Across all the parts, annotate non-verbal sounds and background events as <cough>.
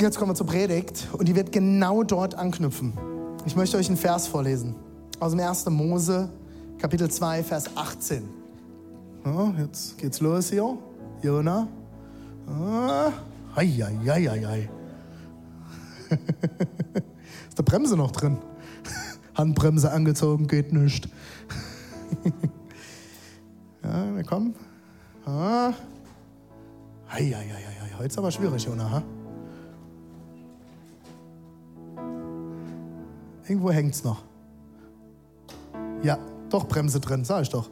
Jetzt kommen wir zur Predigt und die wird genau dort anknüpfen. Ich möchte euch einen Vers vorlesen aus dem 1. Mose, Kapitel 2, Vers 18. Ja, jetzt geht's los hier. Jona. Ah. <laughs> Ist der Bremse noch drin? <laughs> Handbremse angezogen, geht nicht. <laughs> ja, wir kommen. Ah. Heute ist aber schwierig, Jona. Ha? Irgendwo hängt es noch. Ja, doch Bremse drin, sag ich doch.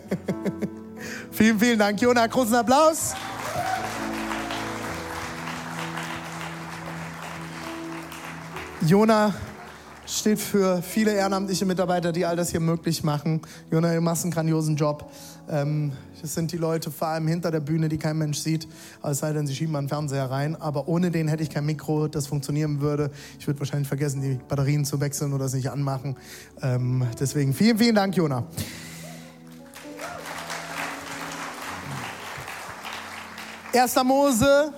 <laughs> vielen, vielen Dank, Jona. Großen Applaus. Jona steht für viele ehrenamtliche Mitarbeiter, die all das hier möglich machen. Jona, du machst einen grandiosen Job. Ähm, das sind die Leute vor allem hinter der Bühne, die kein Mensch sieht. Es sei denn, sie schieben einen Fernseher rein. Aber ohne den hätte ich kein Mikro, das funktionieren würde. Ich würde wahrscheinlich vergessen, die Batterien zu wechseln oder es nicht anmachen. Ähm, deswegen vielen, vielen Dank, Jona. Erster Mose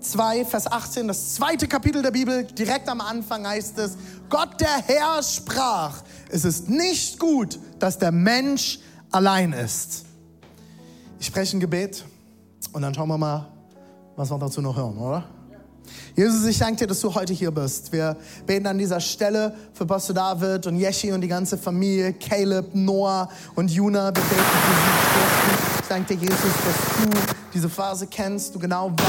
2, Vers 18, das zweite Kapitel der Bibel, direkt am Anfang heißt es, Gott der Herr sprach, es ist nicht gut, dass der Mensch allein ist. Ich spreche ein Gebet und dann schauen wir mal, was wir dazu noch hören, oder? Jesus, ich danke dir, dass du heute hier bist. Wir beten an dieser Stelle für Pastor David und Yeshi und die ganze Familie, Caleb, Noah und Juna. Wir beten für sie. Ich danke dir, Jesus, dass du diese Phase kennst, du genau weißt, was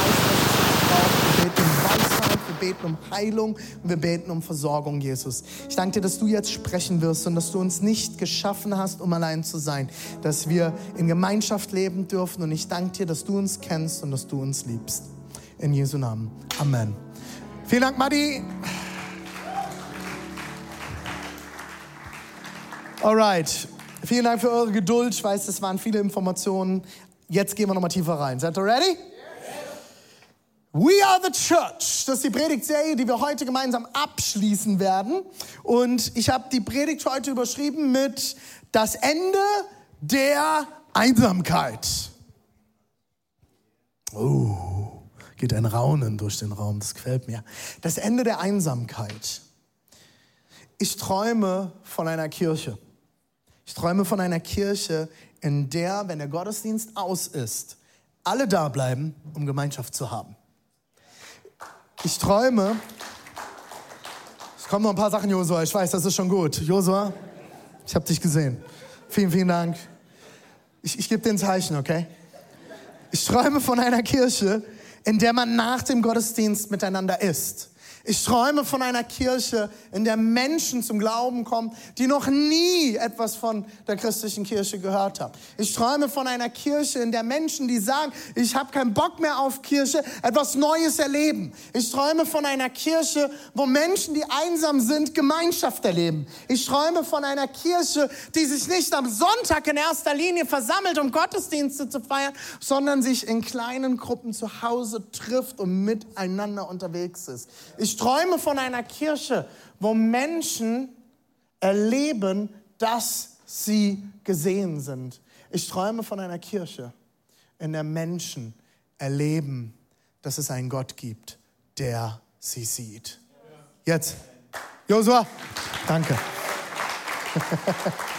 sie braucht. Wir beten um Weisheit, wir beten um Heilung und wir beten um Versorgung, Jesus. Ich danke dir, dass du jetzt sprechen wirst und dass du uns nicht geschaffen hast, um allein zu sein, dass wir in Gemeinschaft leben dürfen und ich danke dir, dass du uns kennst und dass du uns liebst. In Jesu Namen. Amen. Vielen Dank, Madi. Alright. Vielen Dank für eure Geduld. Ich weiß, das waren viele Informationen. Jetzt gehen wir nochmal tiefer rein. Seid ihr ready? We are the church. Das ist die Predigtserie, die wir heute gemeinsam abschließen werden. Und ich habe die Predigt heute überschrieben mit das Ende der Einsamkeit. Oh, geht ein Raunen durch den Raum, das gefällt mir. Das Ende der Einsamkeit. Ich träume von einer Kirche. Ich träume von einer Kirche, in der, wenn der Gottesdienst aus ist, alle da bleiben, um Gemeinschaft zu haben. Ich träume. Es kommen noch ein paar Sachen, Josua. Ich weiß, das ist schon gut. Josua, ich habe dich gesehen. Vielen, vielen Dank. Ich, ich gebe dir ein Zeichen, okay? Ich träume von einer Kirche, in der man nach dem Gottesdienst miteinander isst. Ich träume von einer Kirche, in der Menschen zum Glauben kommen, die noch nie etwas von der christlichen Kirche gehört haben. Ich träume von einer Kirche, in der Menschen, die sagen, ich habe keinen Bock mehr auf Kirche, etwas Neues erleben. Ich träume von einer Kirche, wo Menschen, die einsam sind, Gemeinschaft erleben. Ich träume von einer Kirche, die sich nicht am Sonntag in erster Linie versammelt, um Gottesdienste zu feiern, sondern sich in kleinen Gruppen zu Hause trifft und miteinander unterwegs ist. Ich träume von einer Kirche, wo Menschen erleben, dass sie gesehen sind. Ich träume von einer Kirche, in der Menschen erleben, dass es einen Gott gibt, der sie sieht. Jetzt. Josua, danke. <laughs>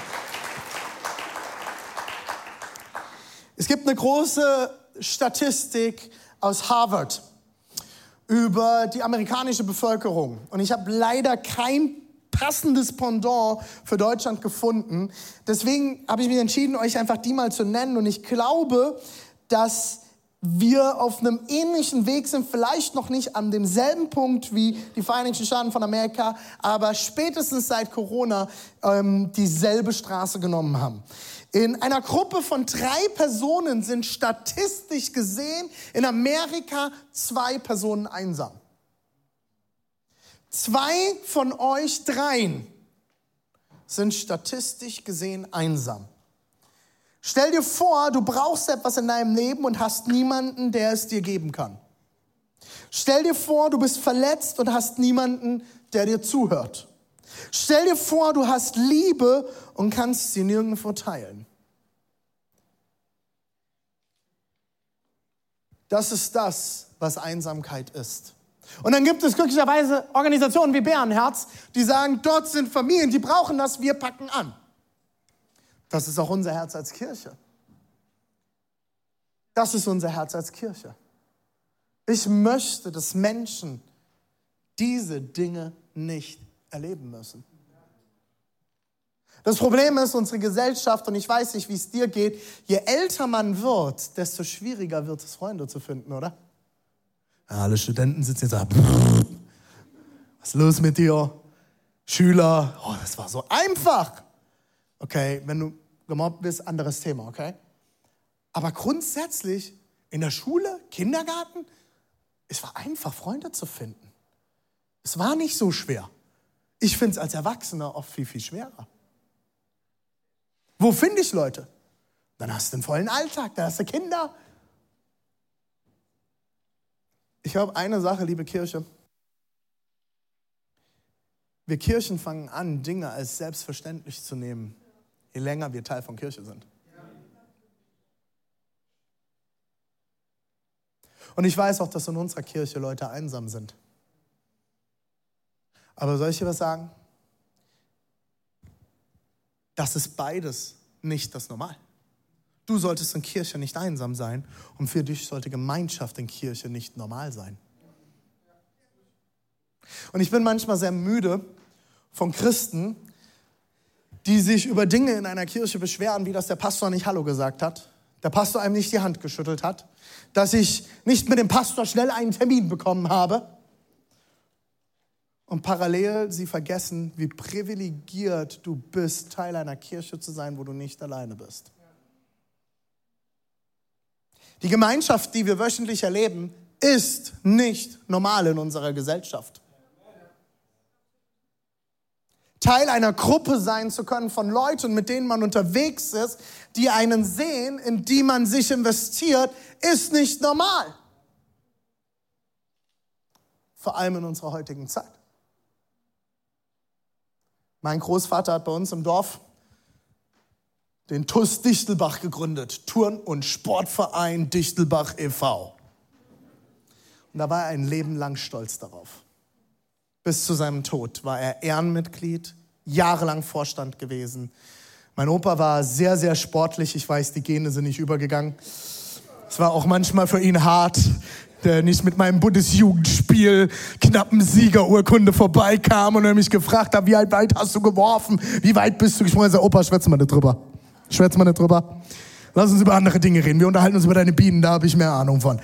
Es gibt eine große Statistik aus Harvard über die amerikanische Bevölkerung. Und ich habe leider kein passendes Pendant für Deutschland gefunden. Deswegen habe ich mich entschieden, euch einfach die mal zu nennen. Und ich glaube, dass wir auf einem ähnlichen Weg sind, vielleicht noch nicht an demselben Punkt wie die Vereinigten Staaten von Amerika, aber spätestens seit Corona ähm, dieselbe Straße genommen haben. In einer Gruppe von drei Personen sind statistisch gesehen in Amerika zwei Personen einsam. Zwei von euch dreien sind statistisch gesehen einsam. Stell dir vor, du brauchst etwas in deinem Leben und hast niemanden, der es dir geben kann. Stell dir vor, du bist verletzt und hast niemanden, der dir zuhört. Stell dir vor, du hast Liebe und kannst sie nirgendwo teilen. Das ist das, was Einsamkeit ist. Und dann gibt es glücklicherweise Organisationen wie Bärenherz, die sagen, dort sind Familien, die brauchen das, wir packen an. Das ist auch unser Herz als Kirche. Das ist unser Herz als Kirche. Ich möchte, dass Menschen diese Dinge nicht erleben müssen. Das Problem ist, unsere Gesellschaft, und ich weiß nicht, wie es dir geht, je älter man wird, desto schwieriger wird es, Freunde zu finden, oder? Ja, alle Studenten sitzen jetzt da. Was ist los mit dir? Schüler, oh, das war so einfach. Okay, wenn du gemobbt bist, anderes Thema, okay? Aber grundsätzlich in der Schule, Kindergarten, es war einfach, Freunde zu finden. Es war nicht so schwer. Ich finde es als Erwachsener oft viel, viel schwerer. Wo finde ich Leute? Dann hast du einen vollen Alltag, dann hast du Kinder. Ich habe eine Sache, liebe Kirche. Wir Kirchen fangen an, Dinge als selbstverständlich zu nehmen, je länger wir Teil von Kirche sind. Und ich weiß auch, dass in unserer Kirche Leute einsam sind. Aber soll ich dir was sagen? Das ist beides nicht das Normal. Du solltest in Kirche nicht einsam sein und für dich sollte Gemeinschaft in Kirche nicht normal sein. Und ich bin manchmal sehr müde von Christen, die sich über Dinge in einer Kirche beschweren, wie das der Pastor nicht Hallo gesagt hat, der Pastor einem nicht die Hand geschüttelt hat, dass ich nicht mit dem Pastor schnell einen Termin bekommen habe. Und parallel sie vergessen, wie privilegiert du bist, Teil einer Kirche zu sein, wo du nicht alleine bist. Die Gemeinschaft, die wir wöchentlich erleben, ist nicht normal in unserer Gesellschaft. Teil einer Gruppe sein zu können von Leuten, mit denen man unterwegs ist, die einen sehen, in die man sich investiert, ist nicht normal. Vor allem in unserer heutigen Zeit. Mein Großvater hat bei uns im Dorf den TUS Dichtelbach gegründet, Turn- und Sportverein Dichtelbach e.V. Und da war er ein Leben lang stolz darauf. Bis zu seinem Tod war er Ehrenmitglied, jahrelang Vorstand gewesen. Mein Opa war sehr, sehr sportlich. Ich weiß, die Gene sind nicht übergegangen. Es war auch manchmal für ihn hart, der nicht mit meinem Bundesjugendspiel knappen Siegerurkunde vorbeikam und er mich gefragt hat, wie weit hast du geworfen? Wie weit bist du gesprungen? Ich Opa, schwätze mal nicht drüber. Schwätze mal nicht drüber. Lass uns über andere Dinge reden. Wir unterhalten uns über deine Bienen, da habe ich mehr Ahnung von.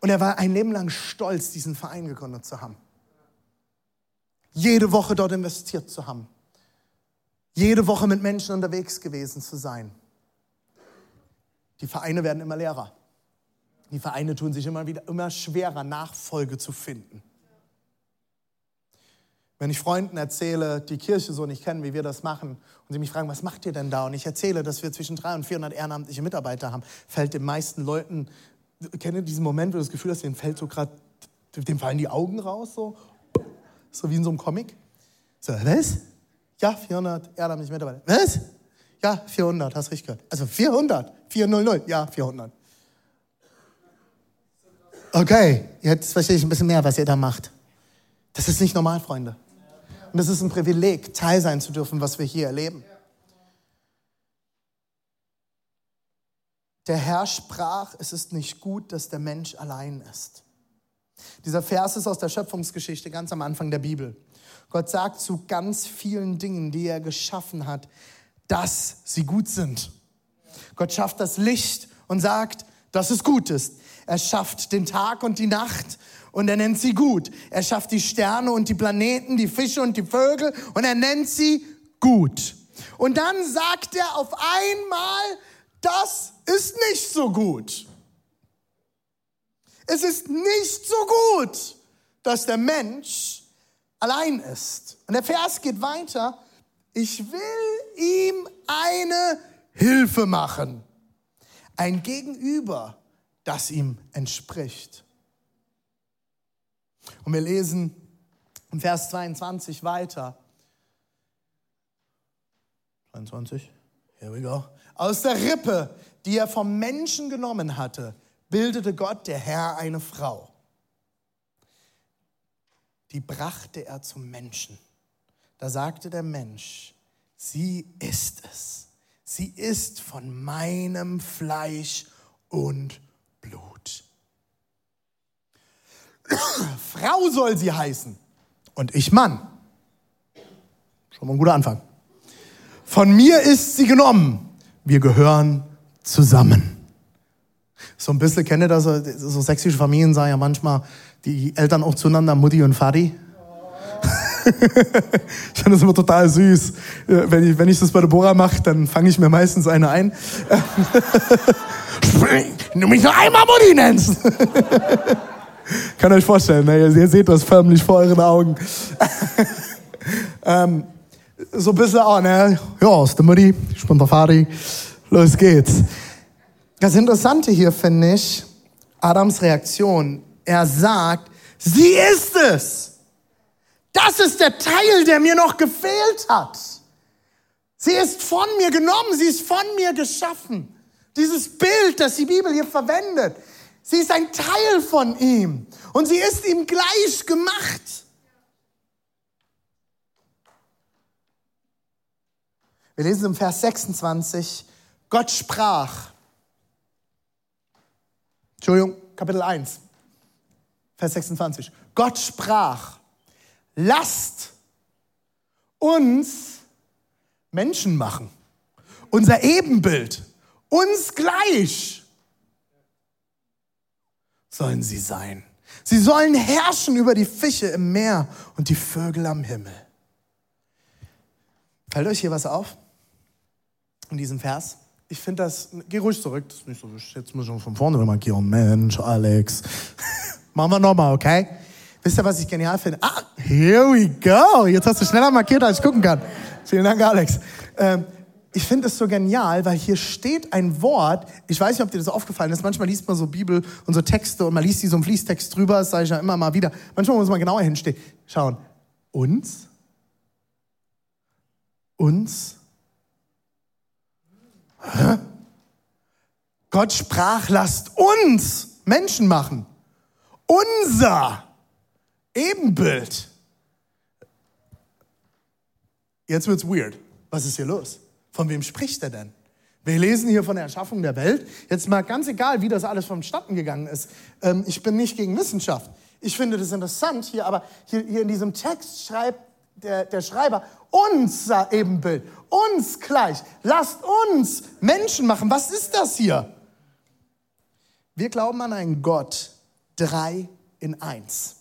Und er war ein Leben lang stolz, diesen Verein gegründet zu haben. Jede Woche dort investiert zu haben. Jede Woche mit Menschen unterwegs gewesen zu sein. Die Vereine werden immer leerer. Die Vereine tun sich immer wieder immer schwerer, Nachfolge zu finden. Wenn ich Freunden erzähle, die Kirche so nicht kennen, wie wir das machen, und sie mich fragen, was macht ihr denn da? Und ich erzähle, dass wir zwischen 300 und 400 ehrenamtliche Mitarbeiter haben, fällt den meisten Leuten, kennt ihr diesen Moment, wo du das Gefühl hast, denen fällt so gerade, dem fallen die Augen raus, so, so wie in so einem Comic. So, was? Ja, 400 ehrenamtliche Mitarbeiter. Was? Ja, 400, hast richtig gehört. Also 400, 400, ja, 400. Okay, jetzt verstehe ich ein bisschen mehr, was ihr da macht. Das ist nicht normal, Freunde. Und es ist ein Privileg, Teil sein zu dürfen, was wir hier erleben. Der Herr sprach, es ist nicht gut, dass der Mensch allein ist. Dieser Vers ist aus der Schöpfungsgeschichte ganz am Anfang der Bibel. Gott sagt zu ganz vielen Dingen, die er geschaffen hat, dass sie gut sind. Gott schafft das Licht und sagt, dass es gut ist. Er schafft den Tag und die Nacht und er nennt sie gut. Er schafft die Sterne und die Planeten, die Fische und die Vögel und er nennt sie gut. Und dann sagt er auf einmal, das ist nicht so gut. Es ist nicht so gut, dass der Mensch allein ist. Und der Vers geht weiter. Ich will ihm eine Hilfe machen. Ein Gegenüber, das ihm entspricht. Und wir lesen im Vers 22 weiter. 22, here we go. Aus der Rippe, die er vom Menschen genommen hatte, bildete Gott, der Herr, eine Frau. Die brachte er zum Menschen. Da sagte der Mensch, sie ist es. Sie ist von meinem Fleisch und Blut. <coughs> Frau soll sie heißen und ich Mann. Schon mal ein guter Anfang. Von mir ist sie genommen. Wir gehören zusammen. So ein bisschen, kennt ihr das? So sächsische Familien sagen ja manchmal die Eltern auch zueinander Mutti und Vati. <laughs> ich finde das immer total süß. Wenn ich, wenn ich das bei der Bora mache, dann fange ich mir meistens eine ein. <laughs> Du mich noch einmal Mutti nennst. <laughs> Kann euch vorstellen, ne? ihr seht das förmlich vor euren Augen. ähm, so ein bisschen auch, ne? Ja, ist der Mutti, ich bin der Vati. Los geht's. Das Interessante hier finde ich, Adams Reaktion. Er sagt, sie ist es. Das ist der Teil, der mir noch gefehlt hat. Sie ist von mir genommen, sie ist von mir geschaffen. Dieses Bild, das die Bibel hier verwendet, sie ist ein Teil von ihm und sie ist ihm gleich gemacht. Wir lesen im Vers 26, Gott sprach, Entschuldigung, Kapitel 1, Vers 26. Gott sprach, lasst uns Menschen machen, unser Ebenbild, uns gleich sollen sie sein. Sie sollen herrschen über die Fische im Meer und die Vögel am Himmel. Fällt euch hier was auf in diesem Vers? ich finde das, geh ruhig zurück, das ist nicht so, jetzt muss ich von vorne markieren. Mensch, Alex. <laughs> Machen wir nochmal, okay? Wisst ihr, was ich genial finde? Ah, here we go. Jetzt hast du schneller markiert, als ich gucken kann. Vielen Dank, Alex. Ähm, ich finde es so genial, weil hier steht ein Wort, ich weiß nicht, ob dir das aufgefallen ist, manchmal liest man so Bibel und so Texte und man liest die so im Fließtext drüber, das sage ich ja immer mal wieder. Manchmal muss man genauer hinstehen. Schauen. Uns? Uns? Gott sprach, lasst uns Menschen machen. Unser Ebenbild. Jetzt wird's weird. Was ist hier los? Von wem spricht er denn? Wir lesen hier von der Erschaffung der Welt. Jetzt mal ganz egal, wie das alles vonstatten gegangen ist. Ähm, ich bin nicht gegen Wissenschaft. Ich finde das interessant hier, aber hier, hier in diesem Text schreibt der, der Schreiber, unser Ebenbild, uns gleich. Lasst uns Menschen machen. Was ist das hier? Wir glauben an einen Gott, drei in eins.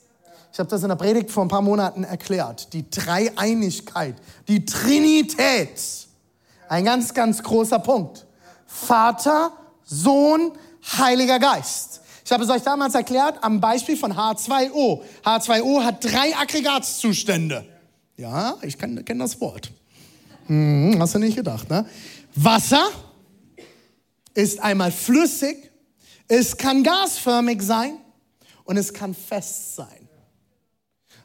Ich habe das in der Predigt vor ein paar Monaten erklärt. Die Dreieinigkeit, die Trinität. Ein ganz, ganz großer Punkt. Vater, Sohn, Heiliger Geist. Ich habe es euch damals erklärt am Beispiel von H2O. H2O hat drei Aggregatzustände. Ja, ich kenne das Wort. Hm, hast du nicht gedacht, ne? Wasser ist einmal flüssig, es kann gasförmig sein und es kann fest sein.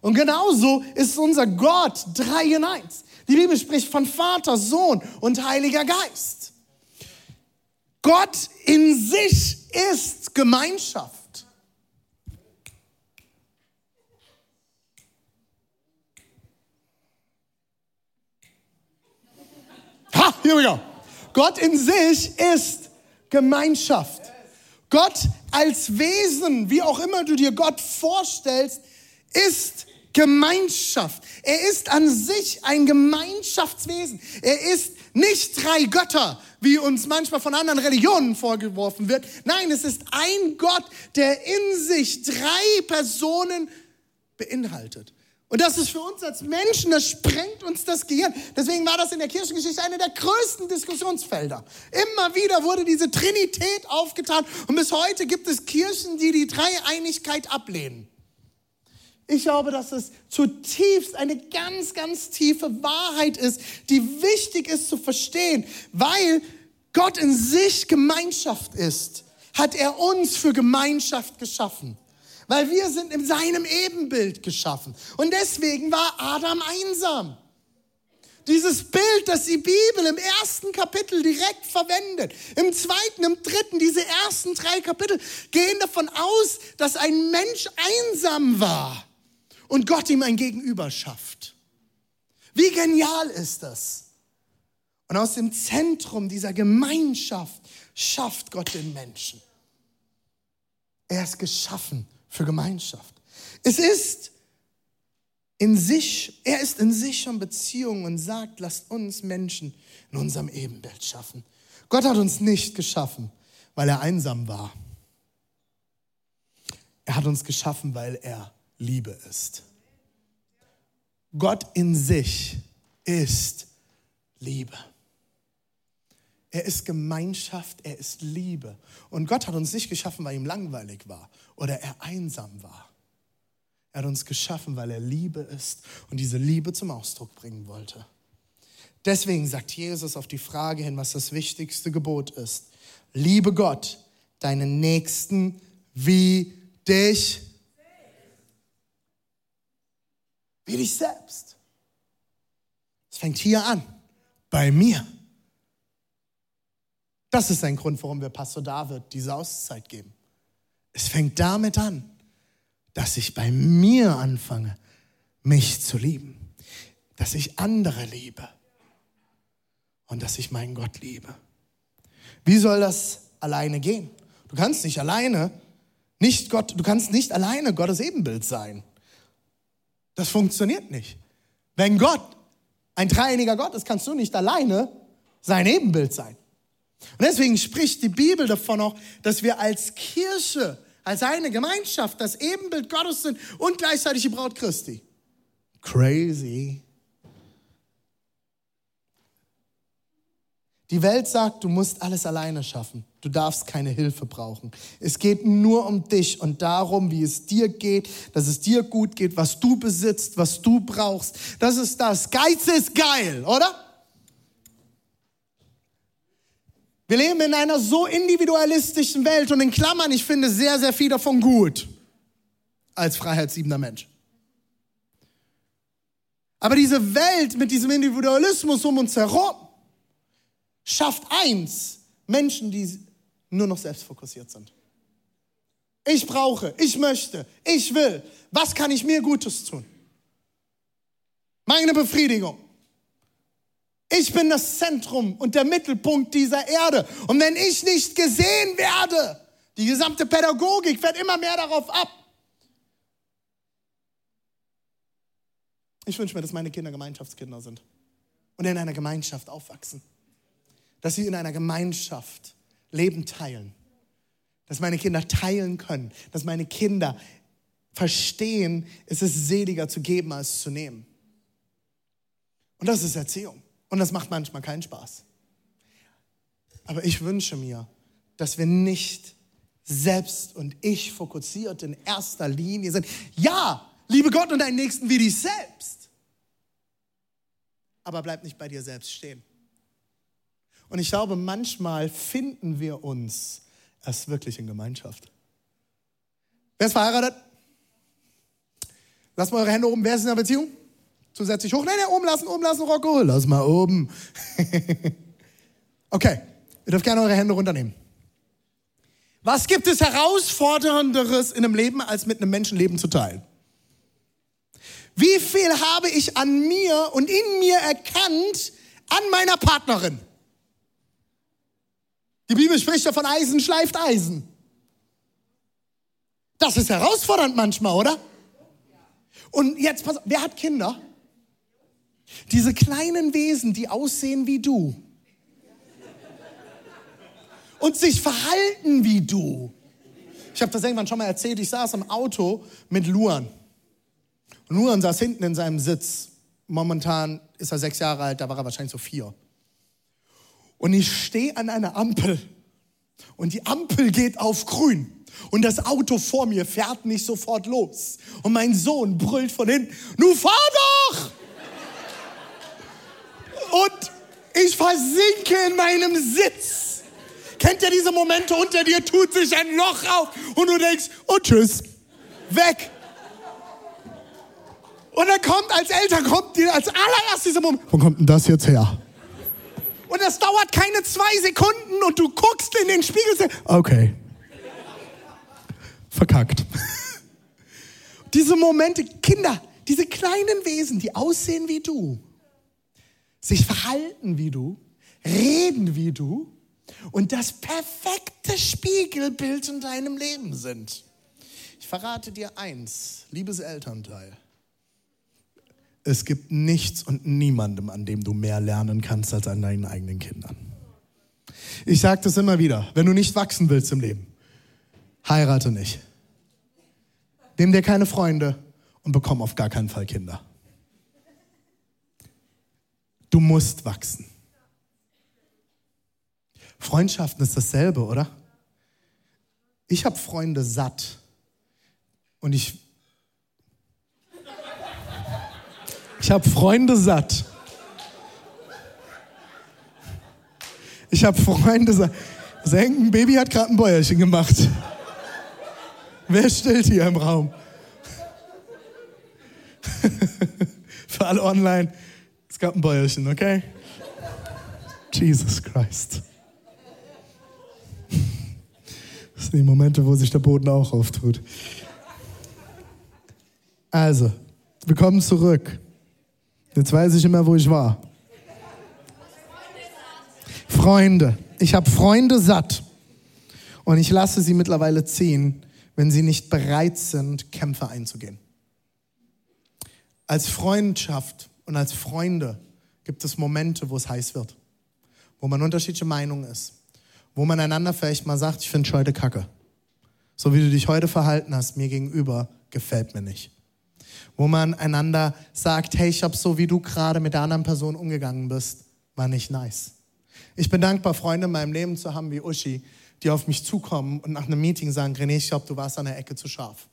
Und genauso ist unser Gott drei in eins. Die Bibel spricht von Vater, Sohn und Heiliger Geist. Gott in sich ist Gemeinschaft. Ha, here we go. Gott in sich ist Gemeinschaft. Gott als Wesen, wie auch immer du dir Gott vorstellst, ist Gemeinschaft. Er ist an sich ein Gemeinschaftswesen. Er ist nicht drei Götter, wie uns manchmal von anderen Religionen vorgeworfen wird. Nein, es ist ein Gott, der in sich drei Personen beinhaltet. Und das ist für uns als Menschen, das sprengt uns das Gehirn. Deswegen war das in der Kirchengeschichte eine der größten Diskussionsfelder. Immer wieder wurde diese Trinität aufgetan und bis heute gibt es Kirchen, die die Dreieinigkeit ablehnen. Ich glaube, dass es zutiefst eine ganz, ganz tiefe Wahrheit ist, die wichtig ist zu verstehen, weil Gott in sich Gemeinschaft ist, hat er uns für Gemeinschaft geschaffen weil wir sind in seinem Ebenbild geschaffen. Und deswegen war Adam einsam. Dieses Bild, das die Bibel im ersten Kapitel direkt verwendet, im zweiten, im dritten, diese ersten drei Kapitel gehen davon aus, dass ein Mensch einsam war und Gott ihm ein Gegenüber schafft. Wie genial ist das? Und aus dem Zentrum dieser Gemeinschaft schafft Gott den Menschen. Er ist geschaffen für Gemeinschaft. Es ist in sich, er ist in sich schon Beziehung und sagt, lasst uns Menschen in unserem Ebenbild schaffen. Gott hat uns nicht geschaffen, weil er einsam war. Er hat uns geschaffen, weil er Liebe ist. Gott in sich ist Liebe. Er ist Gemeinschaft, er ist Liebe. Und Gott hat uns nicht geschaffen, weil ihm langweilig war oder er einsam war. Er hat uns geschaffen, weil er Liebe ist und diese Liebe zum Ausdruck bringen wollte. Deswegen sagt Jesus auf die Frage hin, was das wichtigste Gebot ist. Liebe Gott, deinen Nächsten wie dich, wie dich selbst. Es fängt hier an, bei mir. Das ist ein Grund, warum wir Pastor David diese Auszeit geben. Es fängt damit an, dass ich bei mir anfange, mich zu lieben, dass ich andere liebe und dass ich meinen Gott liebe. Wie soll das alleine gehen? Du kannst nicht alleine, nicht Gott, du kannst nicht alleine Gottes Ebenbild sein. Das funktioniert nicht. Wenn Gott ein dreieiniger Gott ist, kannst du nicht alleine sein Ebenbild sein. Und deswegen spricht die Bibel davon auch, dass wir als Kirche, als eine Gemeinschaft das Ebenbild Gottes sind und gleichzeitig die Braut Christi. Crazy. Die Welt sagt, du musst alles alleine schaffen. Du darfst keine Hilfe brauchen. Es geht nur um dich und darum, wie es dir geht, dass es dir gut geht, was du besitzt, was du brauchst. Das ist das. Geiz ist geil, oder? Wir leben in einer so individualistischen Welt und in Klammern, ich finde sehr, sehr viel davon gut als freiheitsliebender Mensch. Aber diese Welt mit diesem Individualismus um uns herum schafft eins, Menschen, die nur noch selbstfokussiert sind. Ich brauche, ich möchte, ich will. Was kann ich mir Gutes tun? Meine Befriedigung. Ich bin das Zentrum und der Mittelpunkt dieser Erde. Und wenn ich nicht gesehen werde, die gesamte Pädagogik fährt immer mehr darauf ab. Ich wünsche mir, dass meine Kinder Gemeinschaftskinder sind und in einer Gemeinschaft aufwachsen. Dass sie in einer Gemeinschaft Leben teilen. Dass meine Kinder teilen können. Dass meine Kinder verstehen, es ist seliger zu geben als zu nehmen. Und das ist Erziehung. Und das macht manchmal keinen Spaß. Aber ich wünsche mir, dass wir nicht selbst und ich fokussiert in erster Linie sind. Ja, liebe Gott und deinen Nächsten wie dich selbst. Aber bleib nicht bei dir selbst stehen. Und ich glaube, manchmal finden wir uns erst wirklich in Gemeinschaft. Wer ist verheiratet? Lasst mal eure Hände oben. Wer ist in einer Beziehung? Zusätzlich hoch. Nein, nein, oben lassen, oben lassen, Rocco. Lass mal oben. <laughs> okay, ihr dürft gerne eure Hände runternehmen. Was gibt es herausfordernderes in einem Leben, als mit einem Menschen Leben zu teilen? Wie viel habe ich an mir und in mir erkannt an meiner Partnerin? Die Bibel spricht ja von Eisen schleift Eisen. Das ist herausfordernd manchmal, oder? Und jetzt, pass wer hat Kinder? Diese kleinen Wesen, die aussehen wie du und sich verhalten wie du. Ich habe das irgendwann schon mal erzählt, ich saß im Auto mit Luan. Und Nuran saß hinten in seinem Sitz. Momentan ist er sechs Jahre alt, da war er wahrscheinlich so vier. Und ich stehe an einer Ampel und die Ampel geht auf grün. Und das Auto vor mir fährt nicht sofort los. Und mein Sohn brüllt von hinten, nu fahr doch! Und ich versinke in meinem Sitz. Kennt ihr diese Momente, unter dir tut sich ein Loch auf und du denkst, oh tschüss, weg. Und dann kommt als Eltern, kommt dir als allererstes dieser Moment, wo kommt denn das jetzt her? Und das dauert keine zwei Sekunden und du guckst in den Spiegel okay, verkackt. <laughs> diese Momente, Kinder, diese kleinen Wesen, die aussehen wie du, sich verhalten wie du, reden wie du und das perfekte Spiegelbild in deinem Leben sind. Ich verrate dir eins, liebes Elternteil. Es gibt nichts und niemandem, an dem du mehr lernen kannst als an deinen eigenen Kindern. Ich sage das immer wieder, wenn du nicht wachsen willst im Leben, heirate nicht. Nimm dir keine Freunde und bekomm auf gar keinen Fall Kinder. Du musst wachsen. Freundschaften ist dasselbe, oder? Ich habe Freunde satt und ich ich habe Freunde satt. Ich habe Freunde satt. Senken, Baby hat gerade ein Bäuerchen gemacht. Wer stillt hier im Raum? <laughs> Für alle online, es gab ein Bäuerchen, okay? Jesus Christ. Das sind die Momente, wo sich der Boden auch auftut. Also, wir kommen zurück. Jetzt weiß ich immer, wo ich war. Freunde. Ich habe Freunde satt. Und ich lasse sie mittlerweile ziehen, wenn sie nicht bereit sind, Kämpfe einzugehen. Als Freundschaft und als Freunde gibt es Momente, wo es heiß wird, wo man unterschiedliche Meinungen ist, wo man einander vielleicht mal sagt, ich finde heute kacke. So wie du dich heute verhalten hast mir gegenüber, gefällt mir nicht. Wo man einander sagt, hey, ich habe so wie du gerade mit der anderen Person umgegangen bist, war nicht nice. Ich bin dankbar, Freunde in meinem Leben zu haben wie Uschi, die auf mich zukommen und nach einem Meeting sagen, René, ich glaube, du warst an der Ecke zu scharf.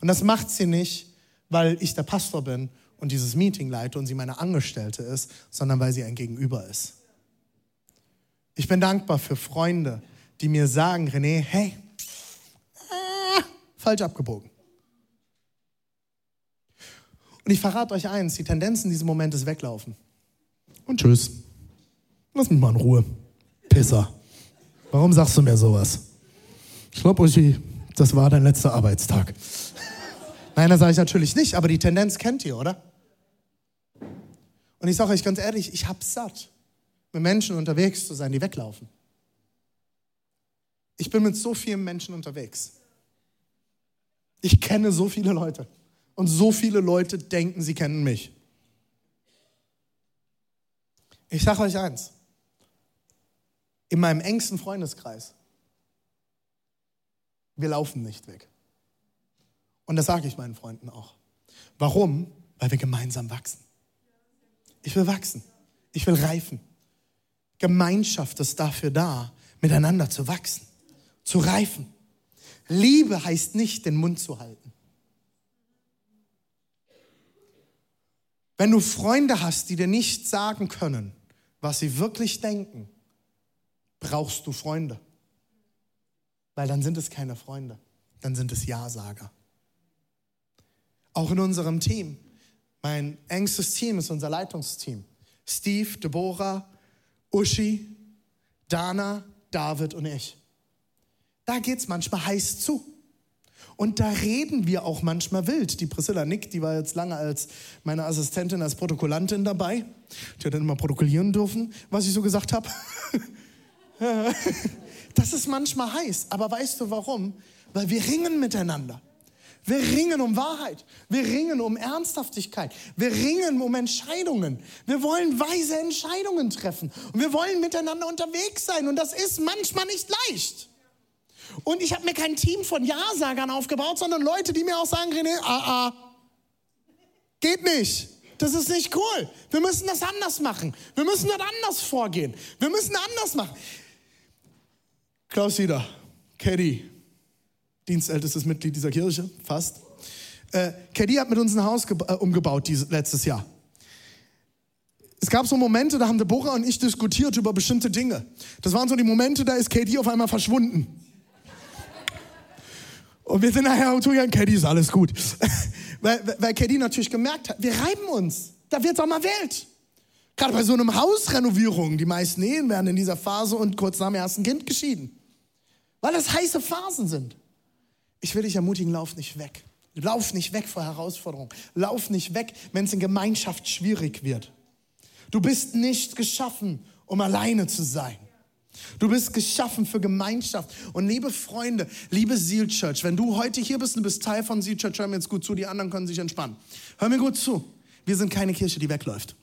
Und das macht sie nicht, weil ich der Pastor bin und dieses Meeting leite und sie meine Angestellte ist, sondern weil sie ein Gegenüber ist. Ich bin dankbar für Freunde, die mir sagen, René, hey, äh, falsch abgebogen. Und ich verrate euch eins, die Tendenz in diesem Moment ist weglaufen. Und tschüss. Lass mich mal in Ruhe. Pisser. Warum sagst du mir sowas? Ich glaube, Uschi, das war dein letzter Arbeitstag. Nein, das sage ich natürlich nicht, aber die Tendenz kennt ihr, oder? Und ich sage euch ganz ehrlich, ich hab's satt, mit Menschen unterwegs zu sein, die weglaufen. Ich bin mit so vielen Menschen unterwegs. Ich kenne so viele Leute. Und so viele Leute denken, sie kennen mich. Ich sage euch eins in meinem engsten Freundeskreis, wir laufen nicht weg. Und das sage ich meinen Freunden auch. Warum? Weil wir gemeinsam wachsen. Ich will wachsen. Ich will reifen. Gemeinschaft ist dafür da, miteinander zu wachsen, zu reifen. Liebe heißt nicht, den Mund zu halten. Wenn du Freunde hast, die dir nicht sagen können, was sie wirklich denken, brauchst du Freunde. Weil dann sind es keine Freunde, dann sind es Ja-Sager. Auch in unserem Team. Mein engstes Team ist unser Leitungsteam. Steve, Deborah, Uschi, Dana, David und ich. Da geht es manchmal heiß zu. Und da reden wir auch manchmal wild. Die Priscilla Nick, die war jetzt lange als meine Assistentin, als Protokollantin dabei. Die hat dann immer protokollieren dürfen, was ich so gesagt habe. <laughs> Das ist manchmal heiß, aber weißt du warum? Weil wir ringen miteinander. Wir ringen um Wahrheit. Wir ringen um Ernsthaftigkeit. Wir ringen um Entscheidungen. Wir wollen weise Entscheidungen treffen. Und wir wollen miteinander unterwegs sein. Und das ist manchmal nicht leicht. Und ich habe mir kein Team von Ja-Sagern aufgebaut, sondern Leute, die mir auch sagen, René, ah, ah. Geht nicht. Das ist nicht cool. Wir müssen das anders machen. Wir müssen das anders vorgehen. Wir müssen anders machen. Klaus Sieder, Caddy, dienstältestes Mitglied dieser Kirche, fast. Äh, Caddy hat mit uns ein Haus äh, umgebaut dieses, letztes Jahr. Es gab so Momente, da haben Deborah und ich diskutiert über bestimmte Dinge. Das waren so die Momente, da ist Katie auf einmal verschwunden. Und wir sind nachher zugegangen, Katie ist alles gut. <laughs> weil, weil Katie natürlich gemerkt hat, wir reiben uns. Da wird auch mal Welt. Gerade bei so einem Hausrenovierung. Die meisten Ehen werden in dieser Phase und kurz nach dem ersten Kind geschieden. Weil das heiße Phasen sind. Ich will dich ermutigen, lauf nicht weg. Lauf nicht weg vor Herausforderungen. Lauf nicht weg, wenn es in Gemeinschaft schwierig wird. Du bist nicht geschaffen, um alleine zu sein. Du bist geschaffen für Gemeinschaft. Und liebe Freunde, liebe Seal Church, wenn du heute hier bist und bist Teil von Seal Church, hör mir jetzt gut zu, die anderen können sich entspannen. Hör mir gut zu. Wir sind keine Kirche, die wegläuft.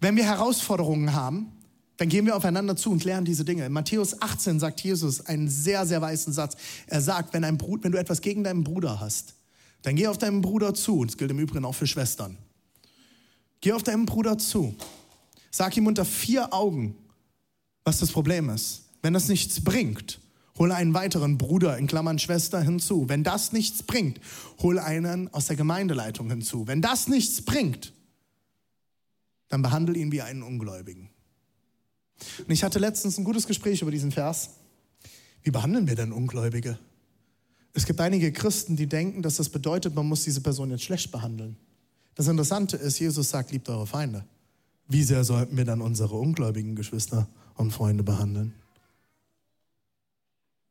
Wenn wir Herausforderungen haben, dann gehen wir aufeinander zu und lernen diese Dinge. In Matthäus 18 sagt Jesus einen sehr, sehr weißen Satz. Er sagt, wenn, ein Bruder, wenn du etwas gegen deinen Bruder hast, dann geh auf deinen Bruder zu. Das gilt im Übrigen auch für Schwestern. Geh auf deinen Bruder zu. Sag ihm unter vier Augen, was das Problem ist. Wenn das nichts bringt, hole einen weiteren Bruder in Klammern Schwester hinzu. Wenn das nichts bringt, hole einen aus der Gemeindeleitung hinzu. Wenn das nichts bringt, dann behandle ihn wie einen Ungläubigen. Und ich hatte letztens ein gutes Gespräch über diesen Vers. Wie behandeln wir denn Ungläubige? Es gibt einige Christen, die denken, dass das bedeutet, man muss diese Person jetzt schlecht behandeln. Das Interessante ist, Jesus sagt, liebt eure Feinde. Wie sehr sollten wir dann unsere ungläubigen Geschwister und Freunde behandeln?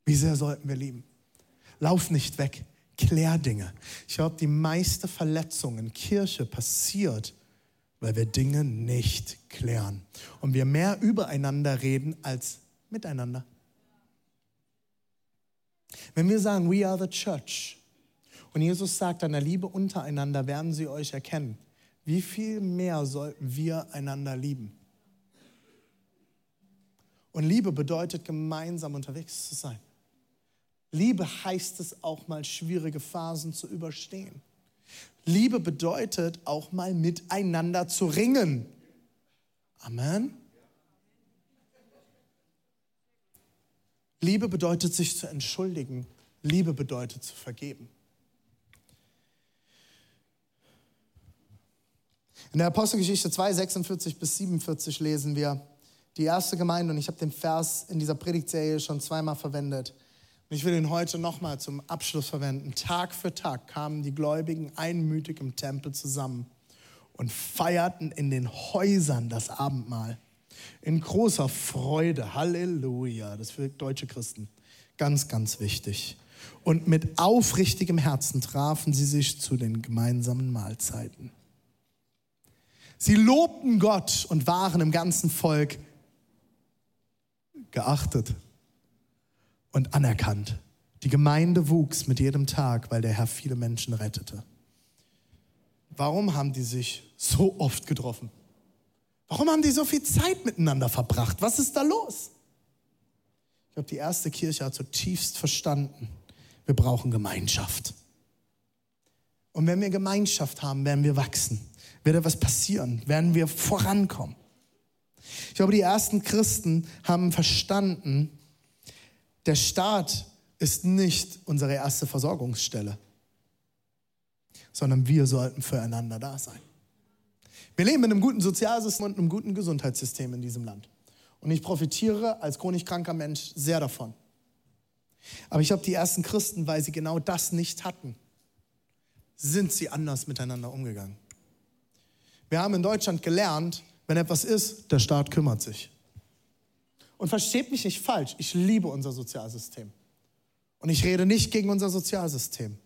Wie sehr sollten wir lieben? Lauf nicht weg, klär Dinge. Ich glaube, die meiste Verletzung in Kirche passiert, weil wir Dinge nicht klären und wir mehr übereinander reden als miteinander. Wenn wir sagen, we are the church, und Jesus sagt, an der Liebe untereinander werden sie euch erkennen. Wie viel mehr sollten wir einander lieben? Und Liebe bedeutet, gemeinsam unterwegs zu sein. Liebe heißt es auch mal, schwierige Phasen zu überstehen. Liebe bedeutet auch mal miteinander zu ringen. Amen. Liebe bedeutet sich zu entschuldigen. Liebe bedeutet zu vergeben. In der Apostelgeschichte 2, 46 bis 47 lesen wir die erste Gemeinde und ich habe den Vers in dieser Predigtserie schon zweimal verwendet. Und ich will ihn heute nochmal zum Abschluss verwenden. Tag für Tag kamen die Gläubigen einmütig im Tempel zusammen und feierten in den Häusern das Abendmahl. In großer Freude. Halleluja. Das für deutsche Christen ganz, ganz wichtig. Und mit aufrichtigem Herzen trafen sie sich zu den gemeinsamen Mahlzeiten. Sie lobten Gott und waren im ganzen Volk geachtet und anerkannt. Die Gemeinde wuchs mit jedem Tag, weil der Herr viele Menschen rettete. Warum haben die sich so oft getroffen? Warum haben die so viel Zeit miteinander verbracht? Was ist da los? Ich glaube, die erste Kirche hat zutiefst verstanden, wir brauchen Gemeinschaft. Und wenn wir Gemeinschaft haben, werden wir wachsen wird etwas passieren, werden wir vorankommen. Ich glaube, die ersten Christen haben verstanden, der Staat ist nicht unsere erste Versorgungsstelle, sondern wir sollten füreinander da sein. Wir leben in einem guten Sozialsystem und einem guten Gesundheitssystem in diesem Land. Und ich profitiere als chronisch kranker Mensch sehr davon. Aber ich glaube, die ersten Christen, weil sie genau das nicht hatten, sind sie anders miteinander umgegangen. Wir haben in Deutschland gelernt, wenn etwas ist, der Staat kümmert sich. Und versteht mich nicht falsch, ich liebe unser Sozialsystem. Und ich rede nicht gegen unser Sozialsystem.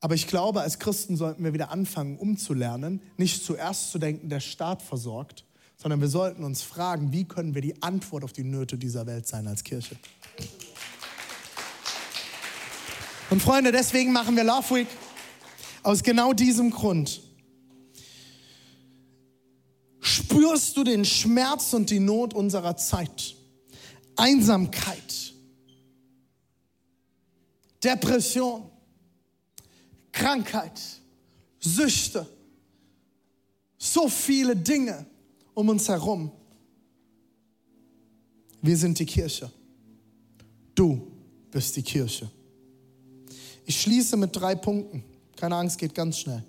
Aber ich glaube, als Christen sollten wir wieder anfangen, umzulernen, nicht zuerst zu denken, der Staat versorgt, sondern wir sollten uns fragen, wie können wir die Antwort auf die Nöte dieser Welt sein als Kirche. Und Freunde, deswegen machen wir Love Week. Aus genau diesem Grund. Spürst du den Schmerz und die Not unserer Zeit. Einsamkeit, Depression, Krankheit, Süchte, so viele Dinge um uns herum. Wir sind die Kirche. Du bist die Kirche. Ich schließe mit drei Punkten. Keine Angst, geht ganz schnell.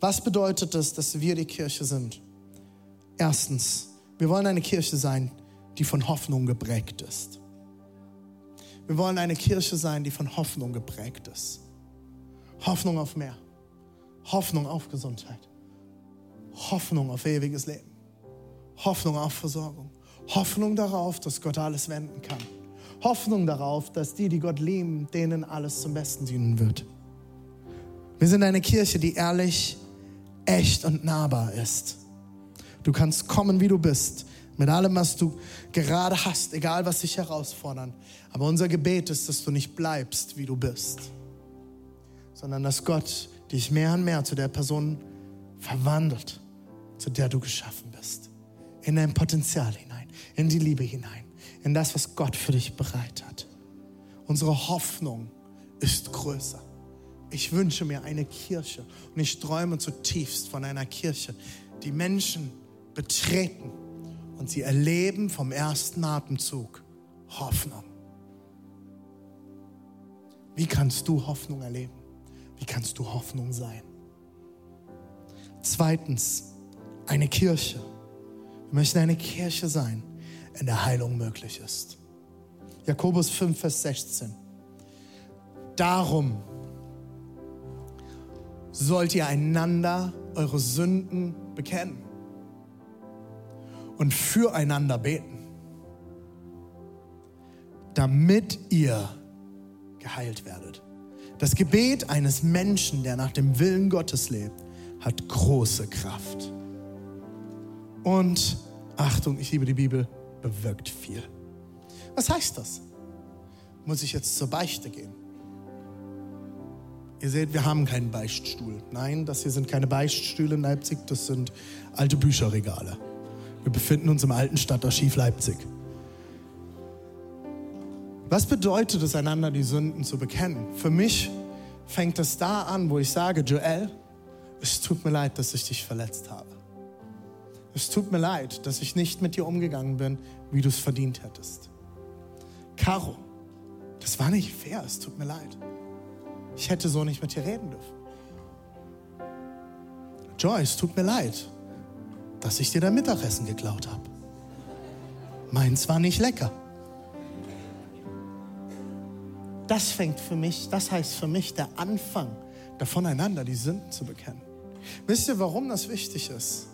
Was bedeutet es, dass wir die Kirche sind? Erstens, wir wollen eine Kirche sein, die von Hoffnung geprägt ist. Wir wollen eine Kirche sein, die von Hoffnung geprägt ist. Hoffnung auf mehr. Hoffnung auf Gesundheit. Hoffnung auf ewiges Leben. Hoffnung auf Versorgung. Hoffnung darauf, dass Gott alles wenden kann. Hoffnung darauf, dass die, die Gott lieben, denen alles zum Besten dienen wird. Wir sind eine Kirche, die ehrlich, echt und nahbar ist. Du kannst kommen, wie du bist, mit allem, was du gerade hast, egal was dich herausfordern. Aber unser Gebet ist, dass du nicht bleibst, wie du bist, sondern dass Gott dich mehr und mehr zu der Person verwandelt, zu der du geschaffen bist. In dein Potenzial hinein, in die Liebe hinein, in das, was Gott für dich bereit hat. Unsere Hoffnung ist größer. Ich wünsche mir eine Kirche und ich träume zutiefst von einer Kirche, die Menschen betreten und sie erleben vom ersten Atemzug Hoffnung. Wie kannst du Hoffnung erleben? Wie kannst du Hoffnung sein? Zweitens, eine Kirche. Wir möchten eine Kirche sein, in der Heilung möglich ist. Jakobus 5, Vers 16. Darum sollt ihr einander eure Sünden bekennen und füreinander beten, damit ihr geheilt werdet. Das Gebet eines Menschen, der nach dem Willen Gottes lebt, hat große Kraft. Und Achtung, ich liebe die Bibel, bewirkt viel. Was heißt das? Muss ich jetzt zur Beichte gehen? Ihr seht, wir haben keinen Beichtstuhl. Nein, das hier sind keine Beichtstühle in Leipzig, das sind alte Bücherregale. Wir befinden uns im alten Stadtarchiv Leipzig. Was bedeutet es, einander die Sünden zu bekennen? Für mich fängt es da an, wo ich sage, Joel, es tut mir leid, dass ich dich verletzt habe. Es tut mir leid, dass ich nicht mit dir umgegangen bin, wie du es verdient hättest. Caro, das war nicht fair, es tut mir leid. Ich hätte so nicht mit dir reden dürfen. Joyce, tut mir leid dass ich dir dein Mittagessen geklaut habe. Meins war nicht lecker. Das fängt für mich, das heißt für mich der Anfang, davon einander die Sünden zu bekennen. Wisst ihr, warum das wichtig ist?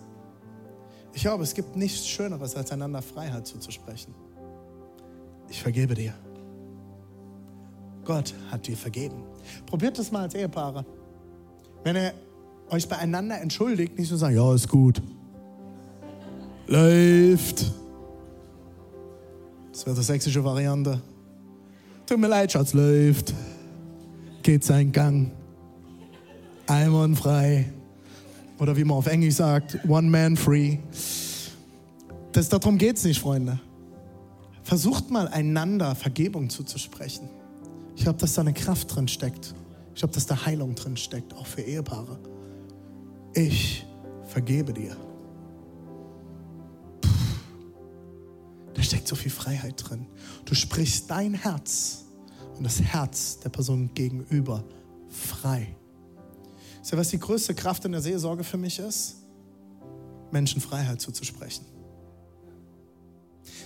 Ich glaube, es gibt nichts Schöneres, als einander Freiheit zuzusprechen. Ich vergebe dir. Gott hat dir vergeben. Probiert das mal als Ehepaare. Wenn ihr euch beieinander entschuldigt, nicht so sagen, ja, ist gut. Läuft. Das wäre die sächsische Variante. Tut mir leid, Schatz, läuft. Geht seinen Gang. Einwandfrei. Oder wie man auf Englisch sagt, one man free. Das, darum geht es nicht, Freunde. Versucht mal einander Vergebung zuzusprechen. Ich glaube, dass da eine Kraft drin steckt. Ich glaube, dass da Heilung drin steckt, auch für Ehepaare. Ich vergebe dir. Da steckt so viel Freiheit drin. Du sprichst dein Herz und das Herz der Person gegenüber frei. Ist ja, was die größte Kraft in der Seelsorge für mich ist? Menschen Freiheit zuzusprechen.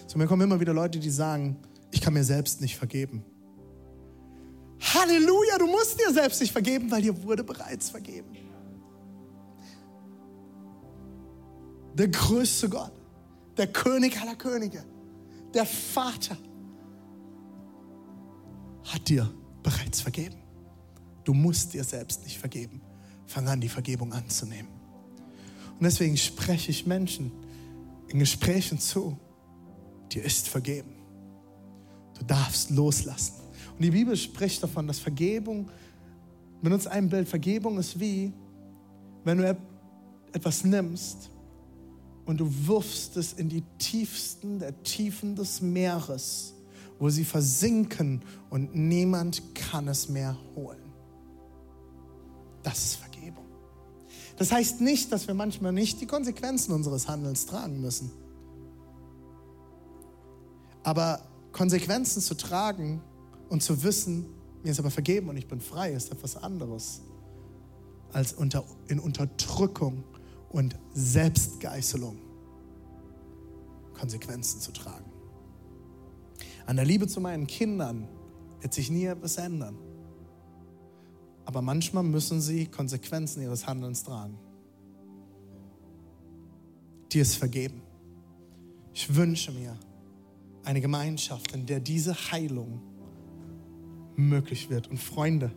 Zu mir kommen immer wieder Leute, die sagen, ich kann mir selbst nicht vergeben. Halleluja, du musst dir selbst nicht vergeben, weil dir wurde bereits vergeben. Der größte Gott, der König aller Könige, der Vater hat dir bereits vergeben. Du musst dir selbst nicht vergeben. Fang an, die Vergebung anzunehmen. Und deswegen spreche ich Menschen in Gesprächen zu. Dir ist vergeben. Du darfst loslassen. Und die Bibel spricht davon, dass Vergebung, benutzt ein Bild, Vergebung ist wie, wenn du etwas nimmst und du wirfst es in die tiefsten der Tiefen des Meeres, wo sie versinken und niemand kann es mehr holen. Das ist Vergebung. Das heißt nicht, dass wir manchmal nicht die Konsequenzen unseres Handelns tragen müssen. Aber Konsequenzen zu tragen und zu wissen, mir ist aber vergeben und ich bin frei, ist etwas anderes als unter, in Unterdrückung und Selbstgeißelung Konsequenzen zu tragen. An der Liebe zu meinen Kindern wird sich nie etwas ändern. Aber manchmal müssen sie Konsequenzen ihres Handelns tragen. Dir ist vergeben. Ich wünsche mir eine Gemeinschaft, in der diese Heilung möglich wird. Und Freunde,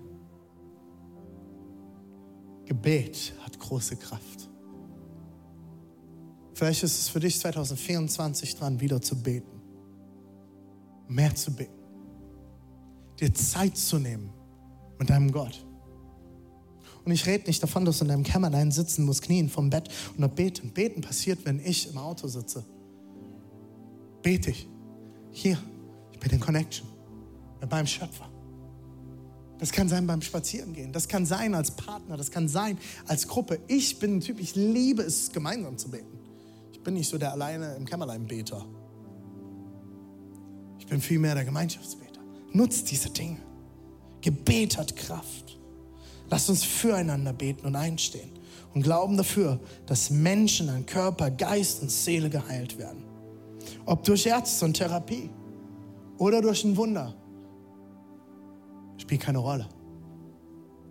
Gebet hat große Kraft. Vielleicht ist es für dich 2024 dran, wieder zu beten. Mehr zu beten. Dir Zeit zu nehmen mit deinem Gott. Und ich rede nicht davon, dass du in deinem Kämmerlein sitzen musst, knien vom Bett und noch beten. Beten passiert, wenn ich im Auto sitze. Bete ich. Hier, ich bin in Connection mit meinem Schöpfer. Das kann sein beim Spazierengehen. Das kann sein als Partner. Das kann sein als Gruppe. Ich bin ein Typ, ich liebe es, gemeinsam zu beten. Ich bin nicht so der alleine im Kämmerlein-Beter. Ich bin vielmehr der Gemeinschaftsbeter. Nutzt diese Dinge. Gebet hat Kraft. Lasst uns füreinander beten und einstehen und glauben dafür, dass Menschen an Körper, Geist und Seele geheilt werden. Ob durch Ärzte und Therapie oder durch ein Wunder spielt keine Rolle.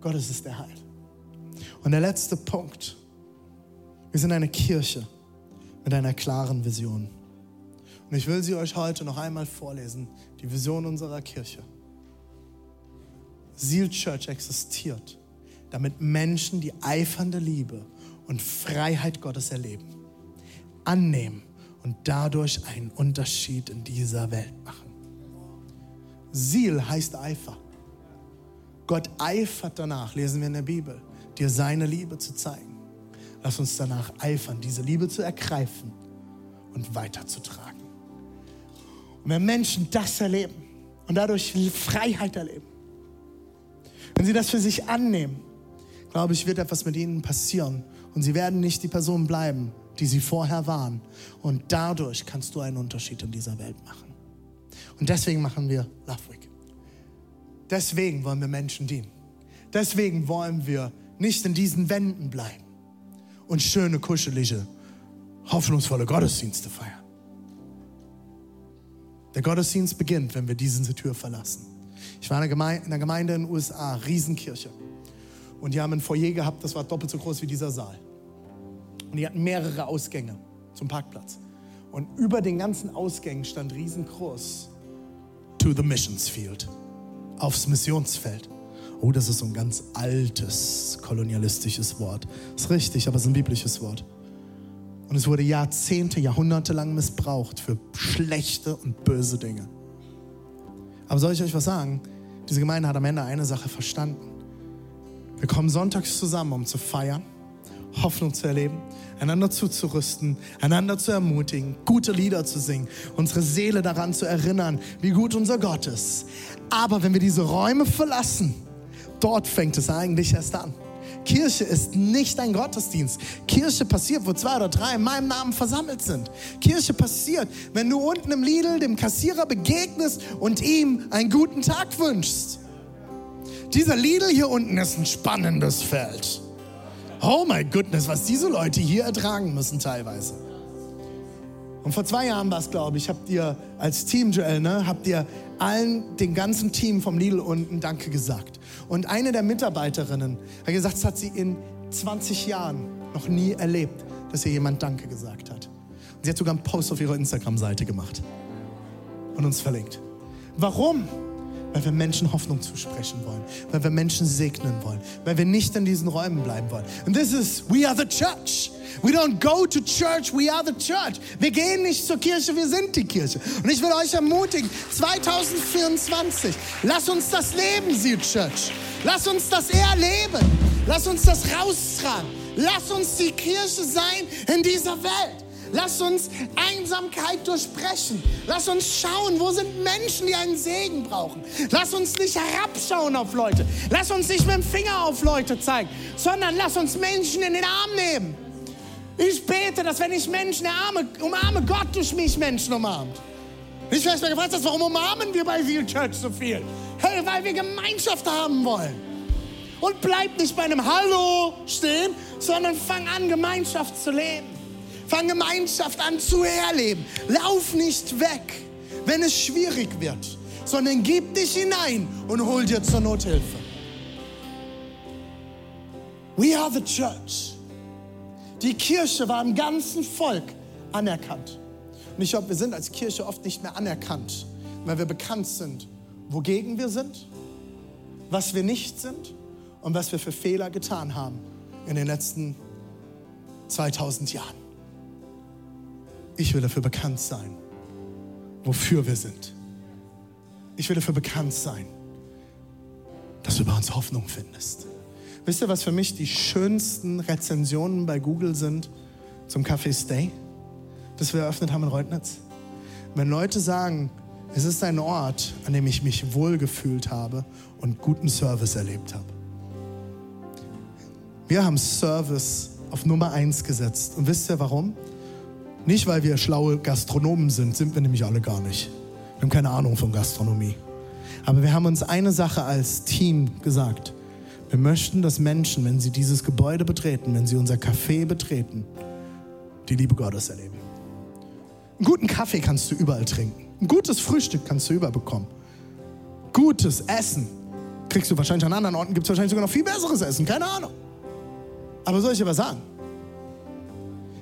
Gott ist es, der heilt. Und der letzte Punkt. Wir sind eine Kirche mit einer klaren Vision. Und ich will sie euch heute noch einmal vorlesen. Die Vision unserer Kirche. Seal Church existiert, damit Menschen die eifernde Liebe und Freiheit Gottes erleben, annehmen und dadurch einen Unterschied in dieser Welt machen. Seal heißt Eifer. Gott eifert danach, lesen wir in der Bibel, dir seine Liebe zu zeigen. Lass uns danach eifern, diese Liebe zu ergreifen und weiterzutragen. Und wenn Menschen das erleben und dadurch Freiheit erleben, wenn sie das für sich annehmen, glaube ich, wird etwas mit ihnen passieren. Und sie werden nicht die Person bleiben, die sie vorher waren. Und dadurch kannst du einen Unterschied in dieser Welt machen. Und deswegen machen wir Love Week. Deswegen wollen wir Menschen dienen. Deswegen wollen wir nicht in diesen Wänden bleiben und schöne, kuschelige, hoffnungsvolle Gottesdienste feiern. Der Gottesdienst beginnt, wenn wir diese Tür verlassen. Ich war in einer Gemeinde in den USA, Riesenkirche. Und die haben ein Foyer gehabt, das war doppelt so groß wie dieser Saal. Und die hatten mehrere Ausgänge zum Parkplatz. Und über den ganzen Ausgängen stand riesengroß To the Missions Field aufs Missionsfeld. Oh, das ist so ein ganz altes kolonialistisches Wort. Ist richtig, aber es ist ein biblisches Wort. Und es wurde Jahrzehnte, Jahrhunderte lang missbraucht für schlechte und böse Dinge. Aber soll ich euch was sagen? Diese Gemeinde hat am Ende eine Sache verstanden. Wir kommen sonntags zusammen, um zu feiern, Hoffnung zu erleben, einander zuzurüsten, einander zu ermutigen, gute Lieder zu singen, unsere Seele daran zu erinnern, wie gut unser Gott ist. Aber wenn wir diese Räume verlassen, dort fängt es eigentlich erst an. Kirche ist nicht ein Gottesdienst. Kirche passiert, wo zwei oder drei in meinem Namen versammelt sind. Kirche passiert, wenn du unten im Lidl dem Kassierer begegnest und ihm einen guten Tag wünschst. Dieser Lidl hier unten ist ein spannendes Feld. Oh my goodness, was diese Leute hier ertragen müssen teilweise. Und vor zwei Jahren war es, glaube ich, habt ihr als Team, Joel, ne, habt ihr allen, dem ganzen Team vom Lidl unten Danke gesagt. Und eine der Mitarbeiterinnen hat gesagt, das hat sie in 20 Jahren noch nie erlebt, dass ihr jemand Danke gesagt hat. Und sie hat sogar einen Post auf ihrer Instagram-Seite gemacht und uns verlinkt. Warum? Weil wir Menschen Hoffnung zusprechen wollen, weil wir Menschen segnen wollen, weil wir nicht in diesen Räumen bleiben wollen. Und this is, we are the church. We don't go to church, we are the church. Wir gehen nicht zur Kirche, wir sind die Kirche. Und ich will euch ermutigen, 2024, lass uns das leben, Sie Church. Lass uns das erleben. Lass uns das raustragen. Lass uns die Kirche sein in dieser Welt. Lass uns Einsamkeit durchbrechen. Lass uns schauen, wo sind Menschen, die einen Segen brauchen. Lass uns nicht herabschauen auf Leute. Lass uns nicht mit dem Finger auf Leute zeigen, sondern lass uns Menschen in den Arm nehmen. Ich bete, dass wenn ich Menschen umarme, umarme Gott durch mich Menschen umarmt. Ich weiß mal gefragt hast, warum umarmen wir bei Seal Church so viel? Hey, weil wir Gemeinschaft haben wollen. Und bleib nicht bei einem Hallo stehen, sondern fang an, Gemeinschaft zu leben. Fang Gemeinschaft an zu erleben. Lauf nicht weg, wenn es schwierig wird, sondern gib dich hinein und hol dir zur Nothilfe. We are the church. Die Kirche war im ganzen Volk anerkannt. Und ich glaube, wir sind als Kirche oft nicht mehr anerkannt, weil wir bekannt sind, wogegen wir sind, was wir nicht sind und was wir für Fehler getan haben in den letzten 2000 Jahren. Ich will dafür bekannt sein, wofür wir sind. Ich will dafür bekannt sein, dass du bei uns Hoffnung findest. Wisst ihr, was für mich die schönsten Rezensionen bei Google sind zum Café Stay, das wir eröffnet haben in Reutnitz? Wenn Leute sagen, es ist ein Ort, an dem ich mich wohlgefühlt habe und guten Service erlebt habe. Wir haben Service auf Nummer eins gesetzt. Und wisst ihr warum? Nicht, weil wir schlaue Gastronomen sind, sind wir nämlich alle gar nicht. Wir haben keine Ahnung von Gastronomie. Aber wir haben uns eine Sache als Team gesagt. Wir möchten, dass Menschen, wenn sie dieses Gebäude betreten, wenn sie unser Café betreten, die Liebe Gottes erleben. Einen guten Kaffee kannst du überall trinken. Ein gutes Frühstück kannst du überall bekommen. Gutes Essen kriegst du wahrscheinlich an anderen Orten, gibt es wahrscheinlich sogar noch viel besseres Essen, keine Ahnung. Aber soll ich dir was sagen?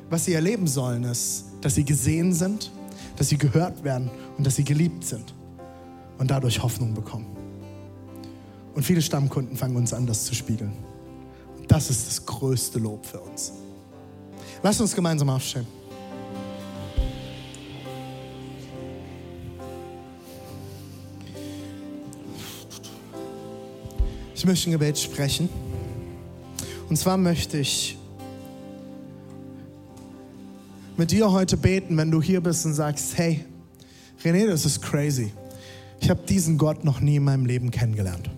Was sie erleben sollen, ist, dass sie gesehen sind, dass sie gehört werden und dass sie geliebt sind und dadurch Hoffnung bekommen. Und viele Stammkunden fangen uns an, das zu spiegeln. Und das ist das größte Lob für uns. Lass uns gemeinsam aufstehen. Ich möchte ein Gebet sprechen. Und zwar möchte ich mit dir heute beten, wenn du hier bist und sagst, hey, René, das ist crazy. Ich habe diesen Gott noch nie in meinem Leben kennengelernt.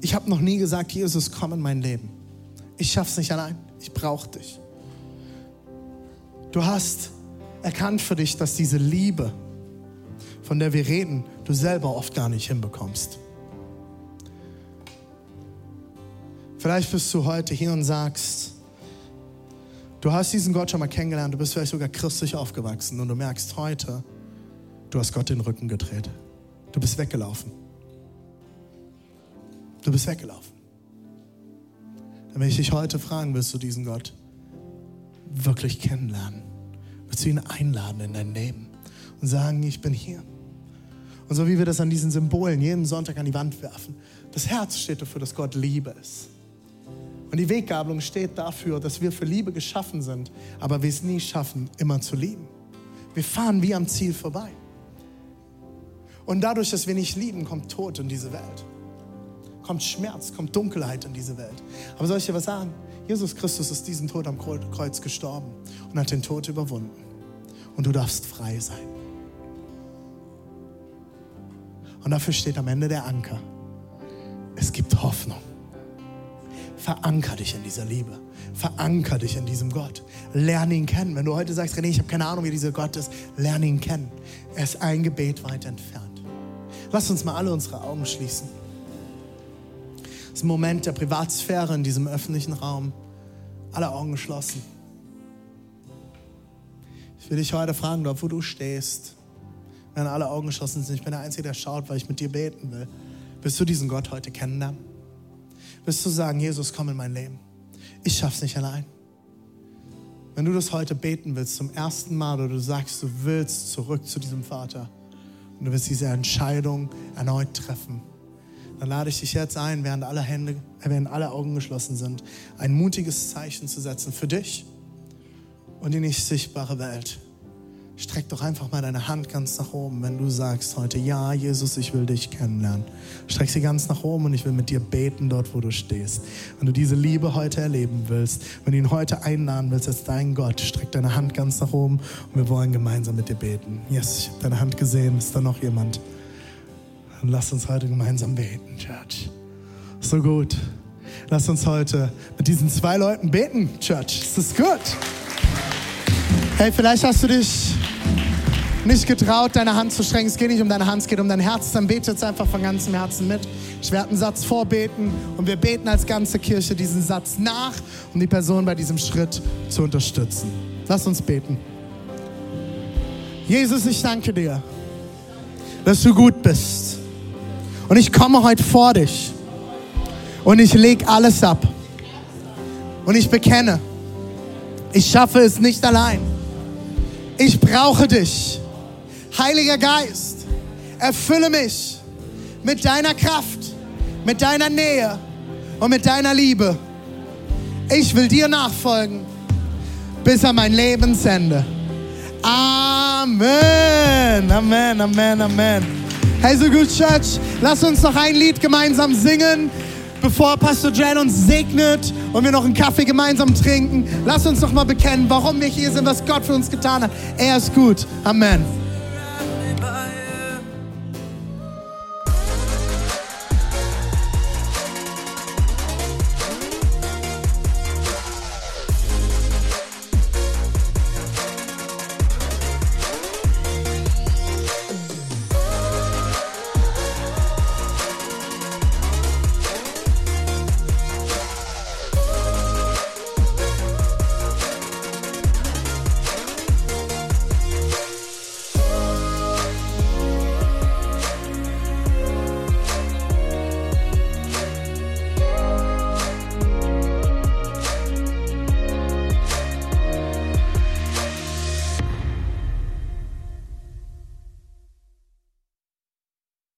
Ich habe noch nie gesagt, Jesus, komm in mein Leben. Ich schaff's nicht allein. Ich brauche dich. Du hast erkannt für dich, dass diese Liebe, von der wir reden, du selber oft gar nicht hinbekommst. Vielleicht bist du heute hier und sagst, Du hast diesen Gott schon mal kennengelernt, du bist vielleicht sogar christlich aufgewachsen und du merkst heute, du hast Gott den Rücken gedreht. Du bist weggelaufen. Du bist weggelaufen. Dann will ich dich heute fragen, willst du diesen Gott wirklich kennenlernen? Willst du ihn einladen in dein Leben und sagen, ich bin hier? Und so wie wir das an diesen Symbolen jeden Sonntag an die Wand werfen, das Herz steht dafür, dass Gott Liebe ist. Und die Weggabelung steht dafür, dass wir für Liebe geschaffen sind, aber wir es nie schaffen, immer zu lieben. Wir fahren wie am Ziel vorbei. Und dadurch, dass wir nicht lieben, kommt Tod in diese Welt. Kommt Schmerz, kommt Dunkelheit in diese Welt. Aber soll ich dir was sagen? Jesus Christus ist diesen Tod am Kreuz gestorben und hat den Tod überwunden. Und du darfst frei sein. Und dafür steht am Ende der Anker. Es gibt Hoffnung. Veranker dich in dieser Liebe. Veranker dich in diesem Gott. Lerne ihn kennen. Wenn du heute sagst, René, ich habe keine Ahnung, wie dieser Gott ist, lerne ihn kennen. Er ist ein Gebet weit entfernt. Lass uns mal alle unsere Augen schließen. Das ist ein Moment der Privatsphäre in diesem öffentlichen Raum. Alle Augen geschlossen. Ich will dich heute fragen, dort wo du stehst, wenn alle Augen geschlossen sind, ich bin der Einzige, der schaut, weil ich mit dir beten will. Willst du diesen Gott heute kennenlernen? Wirst du sagen, Jesus, komm in mein Leben. Ich schaff's nicht allein. Wenn du das heute beten willst, zum ersten Mal, oder du sagst, du willst zurück zu diesem Vater und du willst diese Entscheidung erneut treffen, dann lade ich dich jetzt ein, während alle Hände, während alle Augen geschlossen sind, ein mutiges Zeichen zu setzen für dich und die nicht sichtbare Welt. Streck doch einfach mal deine Hand ganz nach oben, wenn du sagst heute, ja, Jesus, ich will dich kennenlernen. Streck sie ganz nach oben und ich will mit dir beten dort, wo du stehst. Wenn du diese Liebe heute erleben willst, wenn du ihn heute einladen willst als dein Gott, streck deine Hand ganz nach oben und wir wollen gemeinsam mit dir beten. Yes, ich habe deine Hand gesehen. Ist da noch jemand? Dann lass uns heute gemeinsam beten, Church. So gut. Lass uns heute mit diesen zwei Leuten beten, Church. Ist gut. Hey, vielleicht hast du dich nicht getraut, deine Hand zu strecken. Es geht nicht um deine Hand, es geht um dein Herz. Dann bete jetzt einfach von ganzem Herzen mit. Ich werde einen Satz vorbeten und wir beten als ganze Kirche diesen Satz nach, um die Person bei diesem Schritt zu unterstützen. Lass uns beten. Jesus, ich danke dir, dass du gut bist. Und ich komme heute vor dich und ich lege alles ab. Und ich bekenne, ich schaffe es nicht allein. Ich brauche dich. Heiliger Geist, erfülle mich mit deiner Kraft, mit deiner Nähe und mit deiner Liebe. Ich will dir nachfolgen bis an mein Lebensende. Amen, Amen, Amen, Amen. Hey, so gut, Church, lass uns noch ein Lied gemeinsam singen, bevor Pastor Jan uns segnet und wir noch einen Kaffee gemeinsam trinken. Lass uns noch mal bekennen, warum wir hier sind, was Gott für uns getan hat. Er ist gut. Amen.